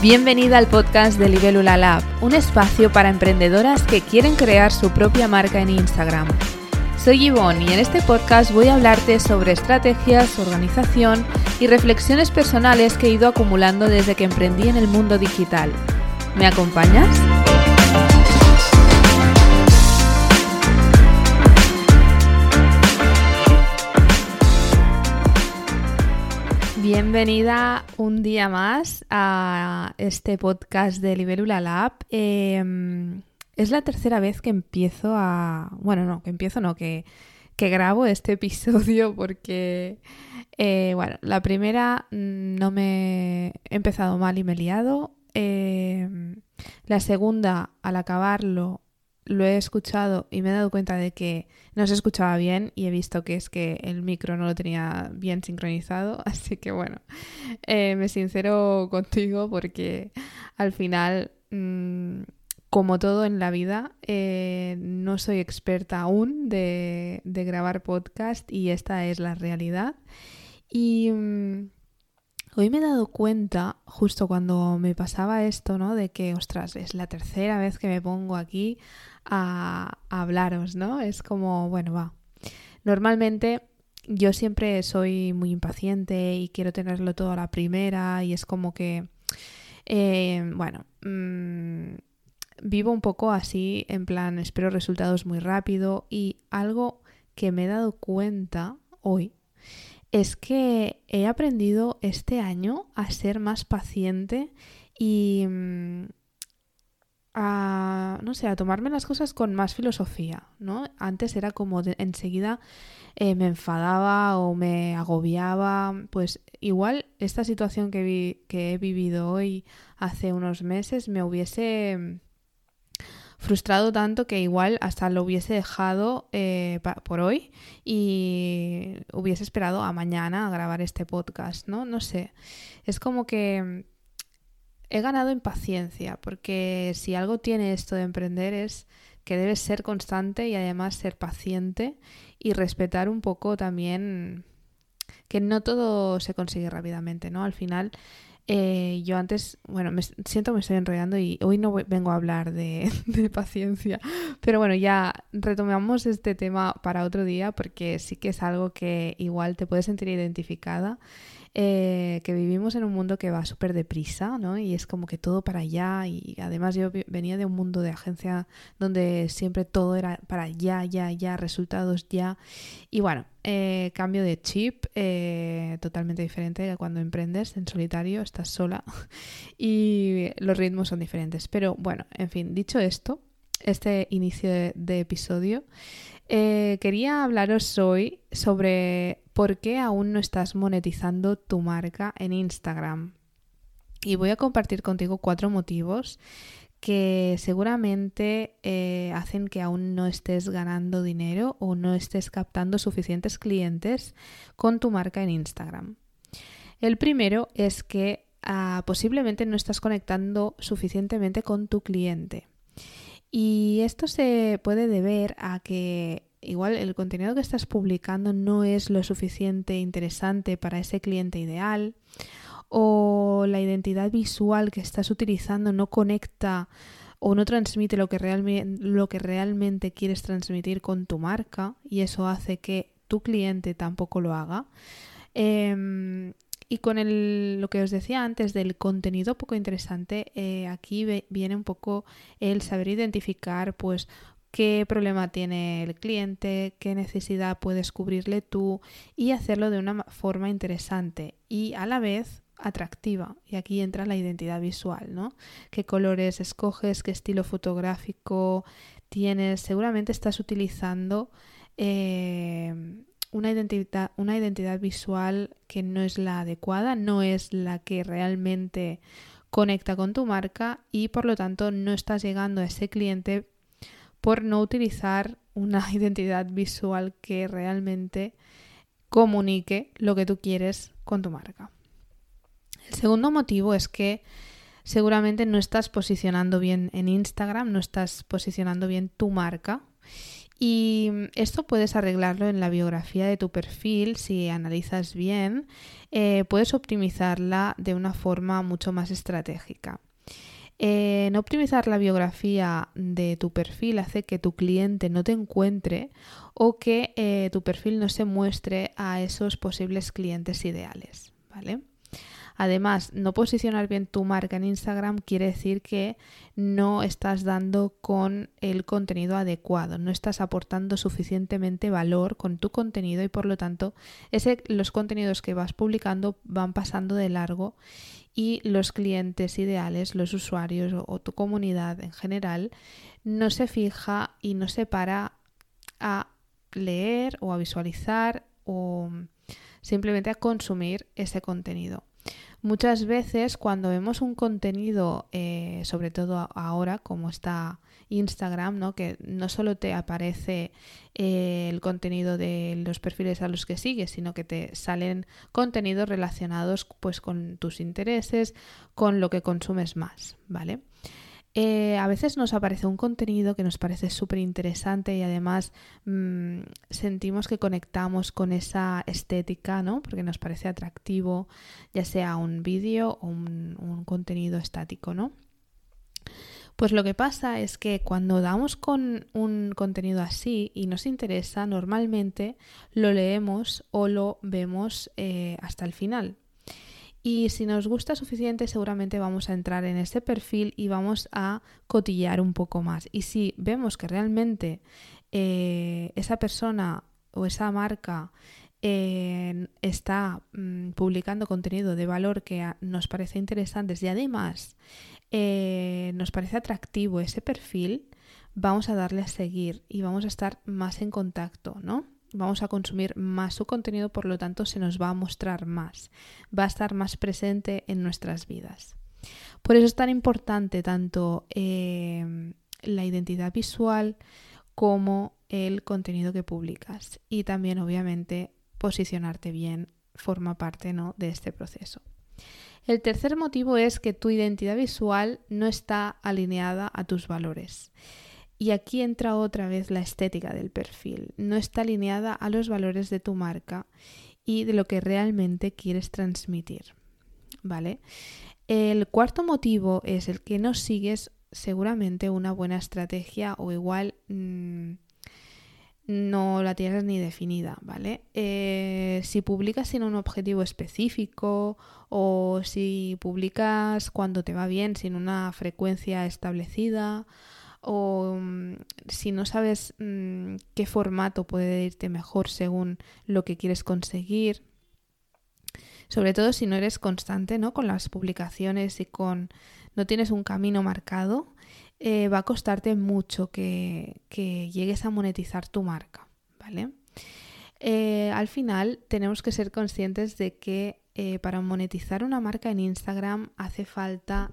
Bienvenida al podcast de Libélula Lab, un espacio para emprendedoras que quieren crear su propia marca en Instagram. Soy Yvonne y en este podcast voy a hablarte sobre estrategias, organización y reflexiones personales que he ido acumulando desde que emprendí en el mundo digital. ¿Me acompañas? Bienvenida un día más a este podcast de Libélula Lab. Em, es la tercera vez que empiezo a... Bueno, no, que empiezo, no, que, que grabo este episodio porque, eh, bueno, la primera mm, no me he empezado mal y me he liado. Em, la segunda, al acabarlo, lo he escuchado y me he dado cuenta de que no se escuchaba bien y he visto que es que el micro no lo tenía bien sincronizado. Así que bueno, eh, me sincero contigo porque al final, mm, como todo en la vida, eh, no soy experta aún de, grabar podcast y esta es la realidad. Y... Mm, Hoy me he dado cuenta, justo cuando me pasaba esto, ¿no? De que, ostras, es la tercera vez que me pongo aquí a, hablaros, ¿no? Es como, bueno, va. Normalmente yo siempre soy muy impaciente y quiero tenerlo todo a la primera y es como que, eh, bueno, mm, vivo un poco así, en plan, espero resultados muy rápido y algo que me he dado cuenta hoy es que he aprendido este año a ser más paciente y mm, a, no sé, a tomarme las cosas con más filosofía, ¿no? Antes era como enseguida eh, me enfadaba o me agobiaba, pues igual esta situación que, que he vivido hoy hace unos meses me hubiese frustrado tanto que igual hasta lo hubiese dejado eh, por hoy y hubiese esperado a mañana a grabar este podcast, ¿no? No sé. Es como que he ganado en paciencia, porque si algo tiene esto de emprender es que debes ser constante y además ser paciente y respetar un poco también que no todo se consigue rápidamente, ¿no? Al final eh, yo antes, bueno, me siento me estoy enredando y hoy no vengo a hablar de, de, paciencia, pero bueno, ya retomamos este tema para otro día porque sí que es algo que igual te puedes sentir identificada eh, que vivimos en un mundo que va súper deprisa, ¿no? Y es como que todo para allá y además yo venía de un mundo de agencia donde siempre todo era para ya, ya, ya, resultados ya. Y bueno, eh, cambio de chip eh, totalmente diferente cuando emprendes en solitario, estás sola y los ritmos son diferentes. Pero bueno, en fin, dicho esto, este inicio de, episodio, quería hablaros hoy sobre por qué aún no estás monetizando tu marca en Instagram. Y voy a compartir contigo cuatro motivos que seguramente eh, hacen que aún no estés ganando dinero o no estés captando suficientes clientes con tu marca en Instagram. El primero es que ah, posiblemente no estás conectando suficientemente con tu cliente. Y esto se puede deber a que igual el contenido que estás publicando no es lo suficiente interesante para ese cliente ideal o la identidad visual que estás utilizando no conecta o no transmite lo que, realmente, lo que realmente quieres transmitir con tu marca y eso hace que tu cliente tampoco lo haga. Em, y con el, lo que os decía antes del contenido poco interesante, eh, aquí viene un poco el saber identificar pues qué problema tiene el cliente, qué necesidad puedes cubrirle tú y hacerlo de una forma interesante y a la vez atractiva. Y aquí entra la identidad visual, ¿no? ¿Qué colores escoges? ¿Qué estilo fotográfico tienes? Seguramente estás utilizando eh, una, identidad, una identidad visual que no es la adecuada, no es la que realmente conecta con tu marca y por lo tanto no estás llegando a ese cliente por no utilizar una identidad visual que realmente comunique lo que tú quieres con tu marca. El segundo motivo es que seguramente no estás posicionando bien en Instagram, no estás posicionando bien tu marca Y esto puedes arreglarlo en la biografía de tu perfil si analizas bien, eh, puedes optimizarla de una forma mucho más estratégica. Eh, no optimizar la biografía de tu perfil hace que tu cliente no te encuentre o que eh, tu perfil no se muestre a esos posibles clientes ideales, ¿vale? Además, no posicionar bien tu marca en Instagram quiere decir que no estás dando con el contenido adecuado, no estás aportando suficientemente valor con tu contenido y por lo tanto los contenidos que vas publicando van pasando de largo y los clientes ideales, los usuarios o tu comunidad en general no se fija y no se para a leer o a visualizar o simplemente a consumir ese contenido. Muchas veces cuando vemos un contenido, eh, sobre todo ahora como está Instagram, ¿no? que no solo te aparece eh, el contenido de los perfiles a los que sigues, sino que te salen contenidos relacionados pues, con tus intereses, con lo que consumes más, ¿vale? Eh, a veces nos aparece un contenido que nos parece súper interesante y además mm, sentimos que conectamos con esa estética, ¿no? Porque nos parece atractivo, ya sea un vídeo o un, contenido estático, ¿no? Pues lo que pasa es que cuando damos con un contenido así y nos interesa, normalmente lo leemos o lo vemos eh, hasta el final. Y si nos gusta suficiente, seguramente vamos a entrar en ese perfil y vamos a cotillar un poco más. Y si vemos que realmente eh, esa persona o esa marca eh, está mm, publicando contenido de valor que nos parece interesante y además eh, nos parece atractivo ese perfil, vamos a darle a seguir y vamos a estar más en contacto, ¿no? Vamos a consumir más su contenido, por lo tanto se nos va a mostrar más, va a estar más presente en nuestras vidas. Por eso es tan importante tanto eh, la identidad visual como el contenido que publicas y también obviamente posicionarte bien forma parte ¿no? de este proceso. El tercer motivo es que tu identidad visual no está alineada a tus valores. Y aquí entra otra vez la estética del perfil. No está alineada a los valores de tu marca y de lo que realmente quieres transmitir. ¿Vale? El cuarto motivo es el que no sigues seguramente una buena estrategia o igual mm, no la tienes ni definida, ¿vale? Eh, si publicas sin un objetivo específico o si publicas cuando te va bien sin una frecuencia establecida o mm, si no sabes mm, qué formato puede irte mejor según lo que quieres conseguir. Sobre todo si no eres constante ¿no? con las publicaciones y con no tienes un camino marcado, eh, va a costarte mucho que, llegues a monetizar tu marca. ¿vale? Eh, al final tenemos que ser conscientes de que eh, para monetizar una marca en Instagram hace falta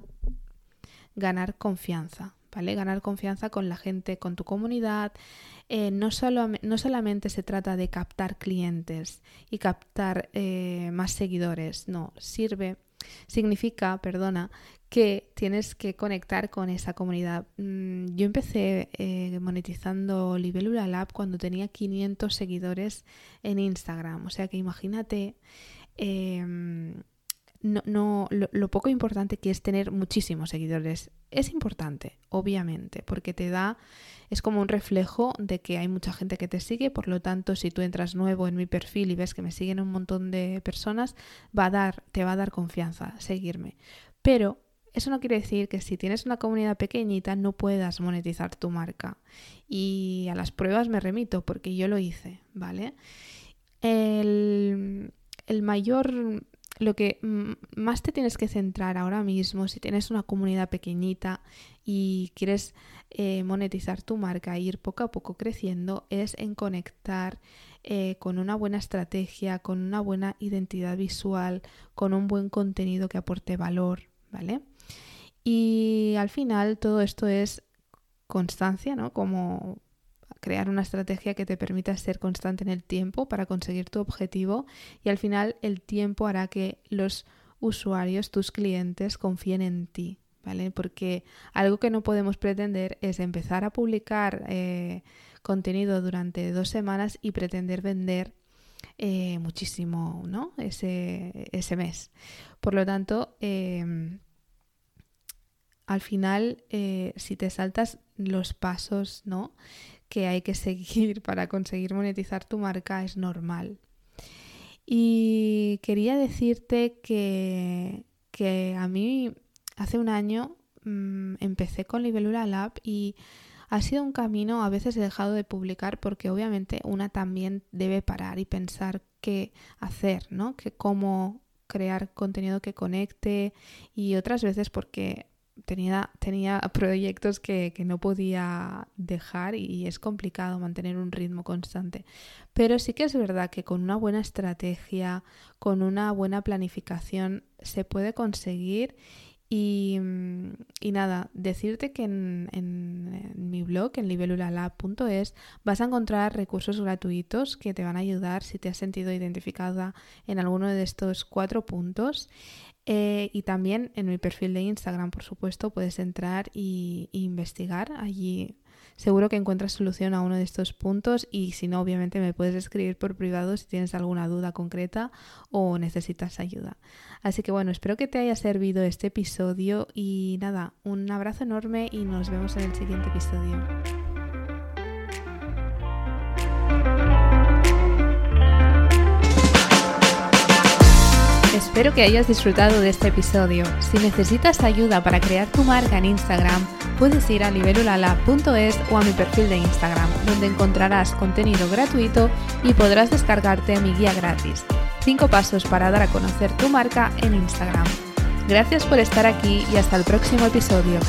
ganar confianza. Ganar confianza con la gente, con tu comunidad. Eh, no, solo, no solamente se trata de captar clientes y captar eh, más seguidores, no, sirve, significa, perdona, que tienes que conectar con esa comunidad. Mm, yo empecé eh, monetizando Libélula Lab cuando tenía 500 seguidores en Instagram, o sea que imagínate em, no, lo, poco importante que es tener muchísimos seguidores. Es importante, obviamente, porque te da, es como un reflejo de que hay mucha gente que te sigue, por lo tanto, si tú entras nuevo en mi perfil y ves que me siguen un montón de personas, va a dar, te va a dar confianza seguirme. Pero eso no quiere decir que si tienes una comunidad pequeñita no puedas monetizar tu marca. Y a las pruebas me remito porque yo lo hice, ¿vale? El, el mayor lo que más te tienes que centrar ahora mismo, si tienes una comunidad pequeñita y quieres eh, monetizar tu marca e ir poco a poco creciendo, es en conectar eh, con una buena estrategia, con una buena identidad visual, con un buen contenido que aporte valor, ¿vale? Y al final todo esto es constancia, ¿no? Como crear una estrategia que te permita ser constante en el tiempo para conseguir tu objetivo y al final el tiempo hará que los usuarios, tus clientes, confíen en ti. ¿Vale? Porque algo que no podemos pretender es empezar a publicar eh, contenido durante dos semanas y pretender vender eh, muchísimo ¿no? ese, ese, mes. Por lo tanto, em, al final, eh, si te saltas los pasos ¿no? Que hay que seguir para conseguir monetizar tu marca, es normal. Y quería decirte que, que a mí hace un año mm, empecé con Libelula Lab y ha sido un camino, a veces he dejado de publicar porque obviamente una también debe parar y pensar qué hacer, ¿no? Que cómo crear contenido que conecte y otras veces porque tenía, tenía proyectos que, que, no podía dejar y es complicado mantener un ritmo constante. Pero sí que es verdad que con una buena estrategia, con una buena planificación, se puede conseguir y, y, nada, decirte que en, en, mi blog, en libelulalab.es, vas a encontrar recursos gratuitos que te van a ayudar si te has sentido identificada en alguno de estos cuatro puntos. Eh, y también en mi perfil de Instagram, por supuesto, puedes entrar y, y investigar. Allí seguro que encuentras solución a uno de estos puntos y si no, obviamente me puedes escribir por privado si tienes alguna duda concreta o necesitas ayuda. Así que bueno, espero que te haya servido este episodio y nada, un abrazo enorme y nos vemos en el siguiente episodio. Espero que hayas disfrutado de este episodio. Si necesitas ayuda para crear tu marca en Instagram, puedes ir a nivelulala.es o a mi perfil de Instagram, donde encontrarás contenido gratuito y podrás descargarte mi guía gratis. 5 pasos para dar a conocer tu marca en Instagram. Gracias por estar aquí y hasta el próximo episodio.